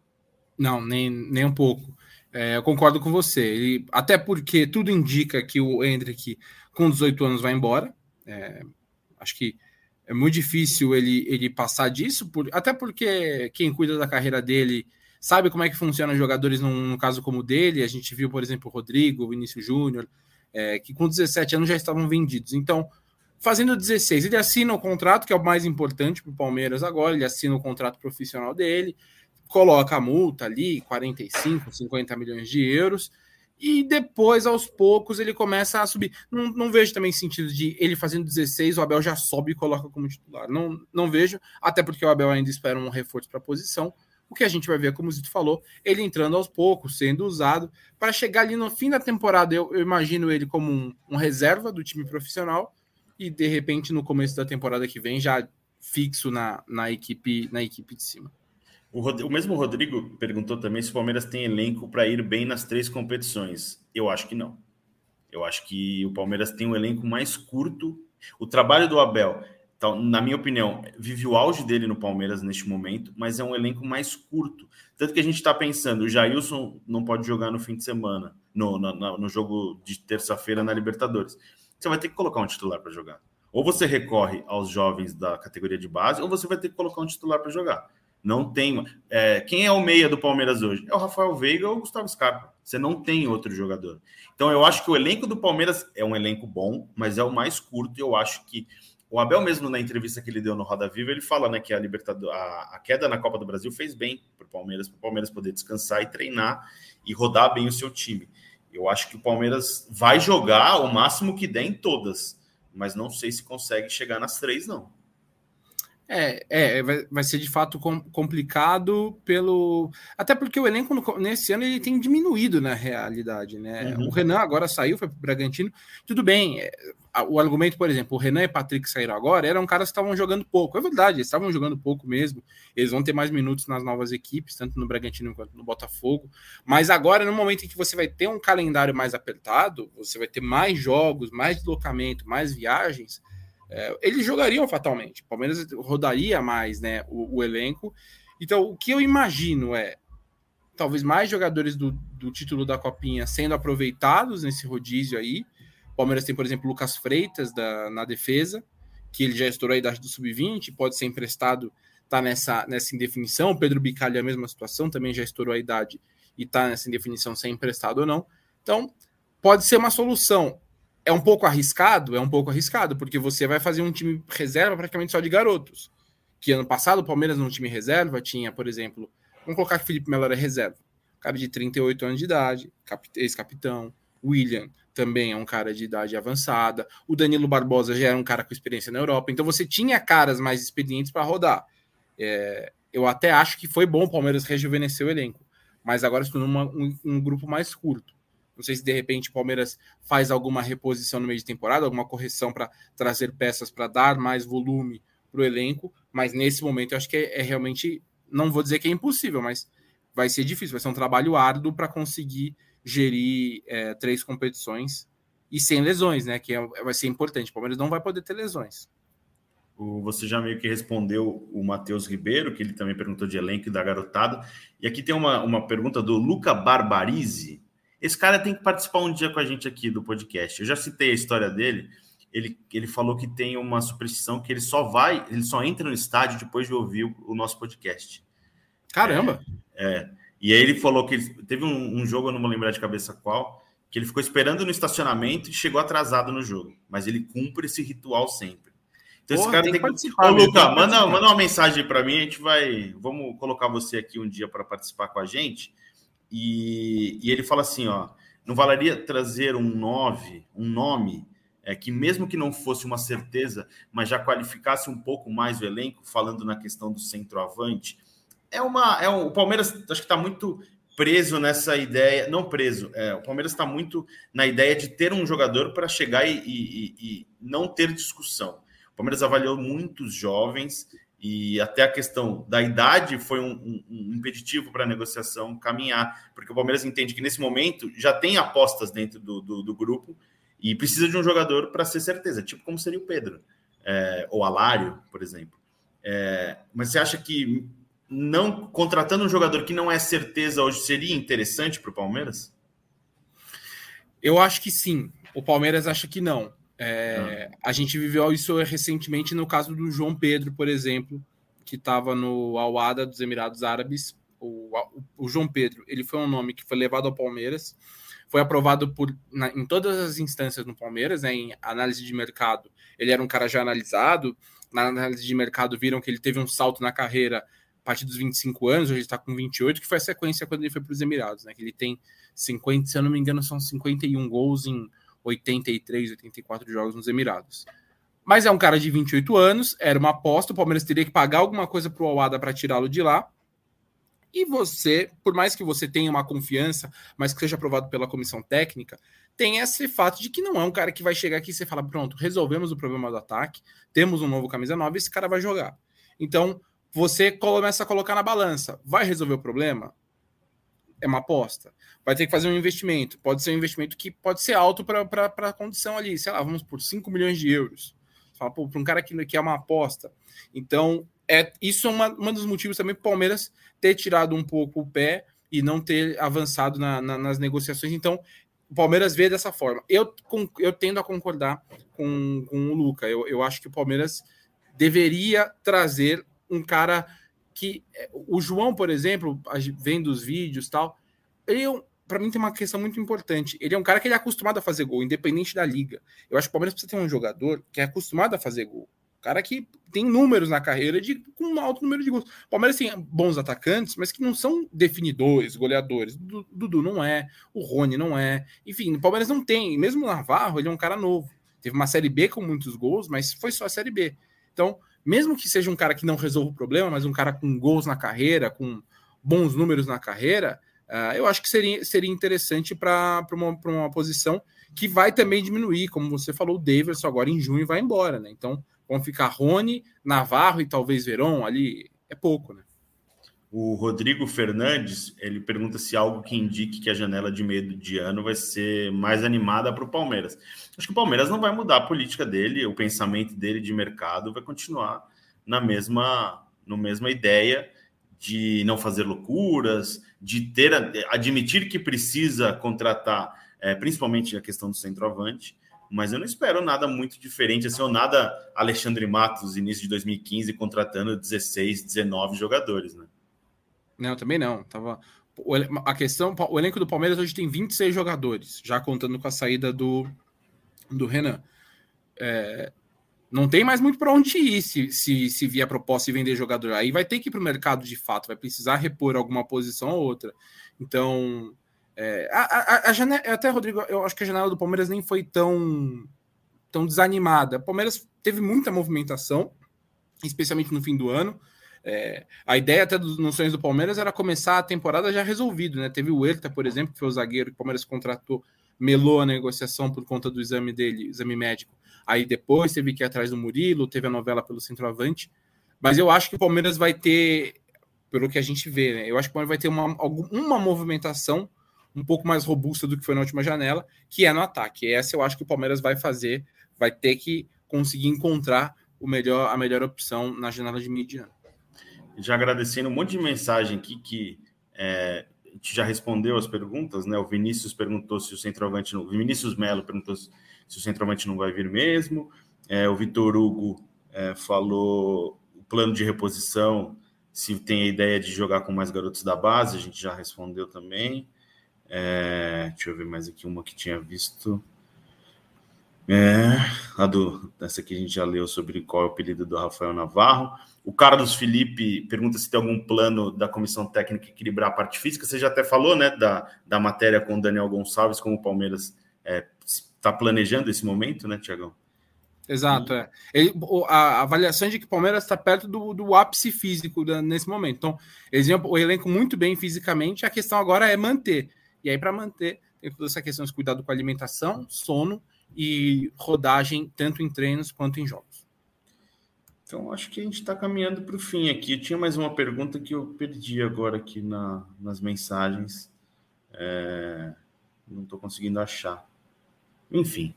Não, nem, nem um pouco. É, eu concordo com você. Ele, até porque tudo indica que o Hendrick, com 18 anos, vai embora. É, acho que é muito difícil ele, ele passar disso, por, até porque quem cuida da carreira dele sabe como é que funcionam os jogadores num, num caso como o dele. A gente viu, por exemplo, o Rodrigo, o Vinícius Júnior, é, que com 17 anos já estavam vendidos. Então, fazendo 16, ele assina o contrato, que é o mais importante para o Palmeiras agora, ele assina o contrato profissional dele coloca a multa ali, 45, 50 milhões de euros, e depois, aos poucos, ele começa a subir. Não, não, vejo também sentido de ele fazendo 16, o Abel já sobe e coloca como titular. Não, não vejo, até porque o Abel ainda espera um reforço para a posição. O que a gente vai ver, como o Zito falou, ele entrando aos poucos, sendo usado, para chegar ali no fim da temporada. Eu, eu imagino ele como um, um reserva do time profissional, e de repente, no começo da temporada que vem, já fixo na, na, equipe, na equipe de cima. O, o, mesmo Rodrigo perguntou também se o Palmeiras tem elenco para ir bem nas três competições. Eu acho que não. Eu acho que o Palmeiras tem um elenco mais curto. O trabalho do Abel, na minha opinião, vive o auge dele no Palmeiras neste momento, mas é um elenco mais curto. Tanto que a gente está pensando, o Jailson não pode jogar no fim de semana, no, no, no jogo de terça-feira na Libertadores. Você vai ter que colocar um titular para jogar. Ou você recorre aos jovens da categoria de base, ou você vai ter que colocar um titular para jogar. Não tem. É, quem é o meia do Palmeiras hoje? É o Rafael Veiga ou o Gustavo Scarpa. Você não tem outro jogador. Então eu acho que o elenco do Palmeiras é um elenco bom, mas é o mais curto. E eu acho que o Abel mesmo na entrevista que ele deu no Roda Viva, ele fala né, que a, Libertador, a, a queda na Copa do Brasil fez bem para o Palmeiras, para o Palmeiras poder descansar e treinar e rodar bem o seu time. Eu acho que o Palmeiras vai jogar o máximo que der em todas, mas não sei se consegue chegar nas três, não. É, é vai, vai ser de fato com, complicado pelo. Até porque o elenco no, nesse ano ele tem diminuído na realidade, né? Uhum. O Renan agora saiu, foi para o Bragantino. Tudo bem, é, o argumento, por exemplo, o Renan e o Patrick saíram agora, eram caras que estavam jogando pouco. É verdade, eles estavam jogando pouco mesmo. Eles vão ter mais minutos nas novas equipes, tanto no Bragantino quanto no Botafogo. Mas agora, no momento em que você vai ter um calendário mais apertado, você vai ter mais jogos, mais deslocamento, mais viagens é, eles jogariam fatalmente. O Palmeiras rodaria mais né, o, o, elenco. Então, o que eu imagino é talvez mais jogadores do, do título da Copinha sendo aproveitados nesse rodízio aí. O Palmeiras tem, por exemplo, Lucas Freitas da, na defesa, que ele já estourou a idade do sub-20, pode ser emprestado, tá nessa, nessa indefinição. O Pedro Bicalho é a mesma situação, também já estourou a idade e tá nessa indefinição se é emprestado ou não. Então, pode ser uma solução é um pouco arriscado, é um pouco arriscado, porque você vai fazer um time reserva praticamente só de garotos. Que ano passado o Palmeiras no time reserva tinha, por exemplo, vamos colocar que o Felipe Melo era reserva. Cara de 38 anos de idade, ex-capitão. William também é um cara de idade avançada. O Danilo Barbosa já era um cara com experiência na Europa. Então você tinha caras mais experientes para rodar. É, eu até acho que foi bom o Palmeiras rejuvenescer o elenco. Mas agora se tornou um, um grupo mais curto. Não sei se de repente o Palmeiras faz alguma reposição no meio de temporada, alguma correção para trazer peças para dar mais volume para o elenco, mas nesse momento eu acho que é, é, realmente, não vou dizer que é impossível, mas vai ser difícil, vai ser um trabalho árduo para conseguir gerir é, três competições e sem lesões, né? Que é, vai ser importante. O Palmeiras não vai poder ter lesões. Você já meio que respondeu o Matheus Ribeiro, que ele também perguntou de elenco da garotada. E aqui tem uma, uma pergunta do Luca Barbarize. Esse cara tem que participar um dia com a gente aqui do podcast. Eu já citei a história dele. ele, ele falou que tem uma superstição que ele só vai, ele só entra no estádio depois de ouvir o, o nosso podcast. Caramba! É, é, E aí ele falou que ele, teve um, um, jogo, eu não vou lembrar de cabeça qual, que ele ficou esperando no estacionamento e chegou atrasado no jogo. Mas ele cumpre esse ritual sempre. Então Porra, esse cara tem, que participar. Ô, Luca, manda, manda uma mensagem para mim, a gente vai. Vamos colocar você aqui um dia para participar com a gente. E, e ele fala assim: ó, não valeria trazer um 9, um nome é, que mesmo que não fosse uma certeza, mas já qualificasse um pouco mais o elenco, falando na questão do centroavante. É uma. É um, o Palmeiras acho que está muito preso nessa ideia. Não preso, é, o Palmeiras está muito na ideia de ter um jogador para chegar e, e, e, não ter discussão. O Palmeiras avaliou muitos jovens e até a questão da idade foi um, um, impeditivo para a negociação caminhar, porque o Palmeiras entende que nesse momento já tem apostas dentro do, do, do grupo e precisa de um jogador para ser certeza, tipo como seria o Pedro, é, ou Alário, por exemplo. É, mas você acha que não contratando um jogador que não é certeza hoje seria interessante para o Palmeiras? Eu acho que sim. O Palmeiras acha que não. É. A gente viveu isso recentemente no caso do João Pedro, por exemplo, que estava no Al-Wada dos Emirados Árabes. O, o, o, João Pedro, ele foi um nome que foi levado ao Palmeiras foi aprovado por, na, em todas as instâncias no Palmeiras, né, em análise de mercado. Ele era um cara já analisado. Na análise de mercado, viram que ele teve um salto na carreira a partir dos 25 anos, hoje está com 28, que foi a sequência quando ele foi para os Emirados, né? Que ele tem 50, se eu não me engano, são 51 gols em 83, 84 jogos nos Emirados. Mas é um cara de 28 anos, era uma aposta, o Palmeiras teria que pagar alguma coisa para o Alada para tirá-lo de lá. E você, por mais que você tenha uma confiança, mas que seja aprovado pela comissão técnica, tem esse fato de que não é um cara que vai chegar aqui e você fala: pronto, resolvemos o problema do ataque, temos um novo camisa nova, esse cara vai jogar. Então, você começa a colocar na balança: vai resolver o problema? É uma aposta. Vai ter que fazer um investimento. Pode ser um investimento que pode ser alto para a condição ali, sei lá, vamos por 5 milhões de euros. Fala, para um cara que, que é uma aposta. Então, é, isso é um dos motivos também para o Palmeiras ter tirado um pouco o pé e não ter avançado na, na, nas negociações. Então, o Palmeiras vê dessa forma. Eu, com, eu tendo a concordar com, com o Luca. Eu, eu acho que o Palmeiras deveria trazer um cara que. O João, por exemplo, vendo os vídeos tal, ele é para mim tem uma questão muito importante. Ele é um cara que ele é acostumado a fazer gol, independente da liga. Eu acho que o Palmeiras precisa ter um jogador que é acostumado a fazer gol cara que tem números na carreira de com um alto número de gols. O Palmeiras tem bons atacantes, mas que não são definidores, goleadores. Dudu não é, o Rony não é. Enfim, o Palmeiras não tem. Mesmo o Navarro, ele é um cara novo. Teve uma Série B com muitos gols, mas foi só a Série B. Então, mesmo que seja um cara que não resolva o problema, mas um cara com gols na carreira, com bons números na carreira, uh, eu acho que seria, seria interessante para uma, uma posição que vai também diminuir, como você falou, o Davidson agora em junho vai embora, né? Então, Vão ficar Rony, Navarro e talvez Verón ali. É pouco, né? O Rodrigo Fernandes ele pergunta se algo que indique que a janela de meio de ano vai ser mais animada para o Palmeiras. Acho que o Palmeiras não vai mudar a política dele, o pensamento dele de mercado vai continuar na mesma, no mesma ideia de não fazer loucuras, de ter admitir que precisa contratar, é, principalmente a questão do centroavante, mas eu não espero nada muito diferente, assim, ou nada Alexandre Matos, início de 2015, contratando 16, 19 jogadores, né? Não, também não. Tava... A questão, o elenco do Palmeiras hoje tem 26 jogadores, já contando com a saída do, do Renan. É, não tem mais muito para onde ir se, se, se vier a proposta e vender jogador. Aí vai ter que ir para o mercado de fato, vai precisar repor alguma posição ou outra. Então, é, a, a, a janela, até, Rodrigo, eu acho que a janela do Palmeiras nem foi tão, tão desanimada. O Palmeiras teve muita movimentação, especialmente no fim do ano. É, a ideia até dos noções do Palmeiras era começar a temporada já resolvido, né? Teve o Herta, por exemplo, que foi o zagueiro que o Palmeiras contratou, melou a negociação por conta do exame dele, exame médico. Aí depois teve que ir atrás do Murilo, teve a novela pelo centroavante. Mas eu acho que o Palmeiras vai ter, pelo que a gente vê, né? Eu acho que o Palmeiras vai ter uma, uma movimentação um pouco mais robusta do que foi na última janela, que é no ataque. Essa eu acho que o Palmeiras vai fazer, vai ter que conseguir encontrar o melhor, a melhor opção na janela de mediano. Já agradecendo um monte de mensagem aqui que é, gente já respondeu as perguntas, né? O Vinícius perguntou se o centroavante não. Vinícius Melo perguntou se, se o centroavante não vai vir mesmo. É, o Vitor Hugo é, falou o plano de reposição, se tem a ideia de jogar com mais garotos da base, a gente já respondeu também. É, deixa eu ver mais aqui uma que tinha visto. É, a do, essa aqui a gente já leu sobre qual é o apelido do Rafael Navarro. O Carlos Felipe pergunta se tem algum plano da comissão técnica equilibrar a parte física. Você já até falou, né, da, da matéria com o Daniel Gonçalves, como o Palmeiras está é, planejando esse momento, né, Tiagão? Exato, é. Ele, a avaliação de que o Palmeiras está perto do, do ápice físico da, nesse momento. Então, eles o elenco muito bem fisicamente, a questão agora é manter. E aí, para manter, tem toda essa questão de cuidado com a alimentação, sono e rodagem, tanto em treinos quanto em jogos. Então, acho que a gente está caminhando para o fim aqui. Eu tinha mais uma pergunta que eu perdi agora aqui na, nas mensagens. É, não estou conseguindo achar. Enfim,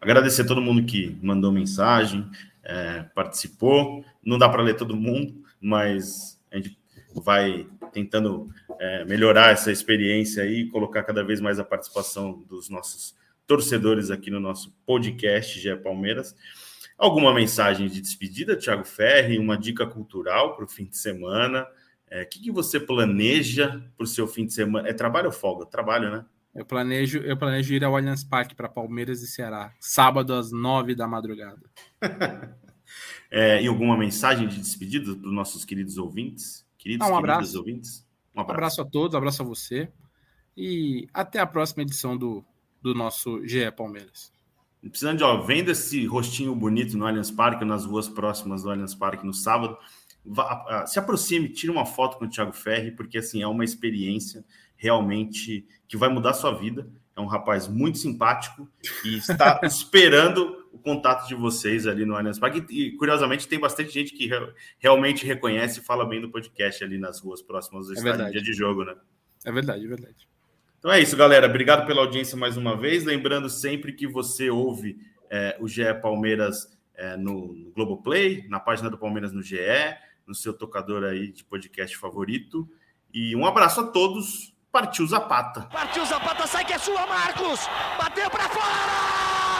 agradecer a todo mundo que mandou mensagem, é, participou. Não dá para ler todo mundo, mas a gente vai tentando é, melhorar essa experiência e colocar cada vez mais a participação dos nossos torcedores aqui no nosso podcast GE Palmeiras. Alguma mensagem de despedida, Thiago Ferri, uma dica cultural para o fim de semana? É, o que, que você planeja para o seu fim de semana? É trabalho ou folga? Trabalho, né? Eu planejo, eu planejo ir ao Allianz Parque para Palmeiras e Ceará, sábado às nove da madrugada. *laughs* é, e alguma mensagem de despedida para os nossos queridos ouvintes? Queridos, ah, um abraço. ouvintes? Um abraço. um abraço a todos, um abraço a você. E até a próxima edição do do nosso GE Palmeiras. Precisando de, ó, venda esse rostinho bonito no Allianz Parque, nas ruas próximas do Allianz Parque no sábado. Vá, se aproxime, tire uma foto com o Thiago Ferri, porque assim é uma experiência realmente que vai mudar a sua vida. É um rapaz muito simpático e está *laughs* esperando o contato de vocês ali no Allianz Parque. E, curiosamente, tem bastante gente que realmente reconhece e fala bem do podcast ali nas ruas próximas do é estádio, dia de jogo, né? É verdade, é verdade. Então é isso, galera. Obrigado pela audiência mais uma vez. Lembrando sempre que você ouve é, o GE Palmeiras é, no, no Globoplay, na página do Palmeiras no GE, no seu tocador aí de podcast favorito. E um abraço a todos. Partiu Zapata. Partiu Zapata, sai que é sua, Marcos! Bateu para fora!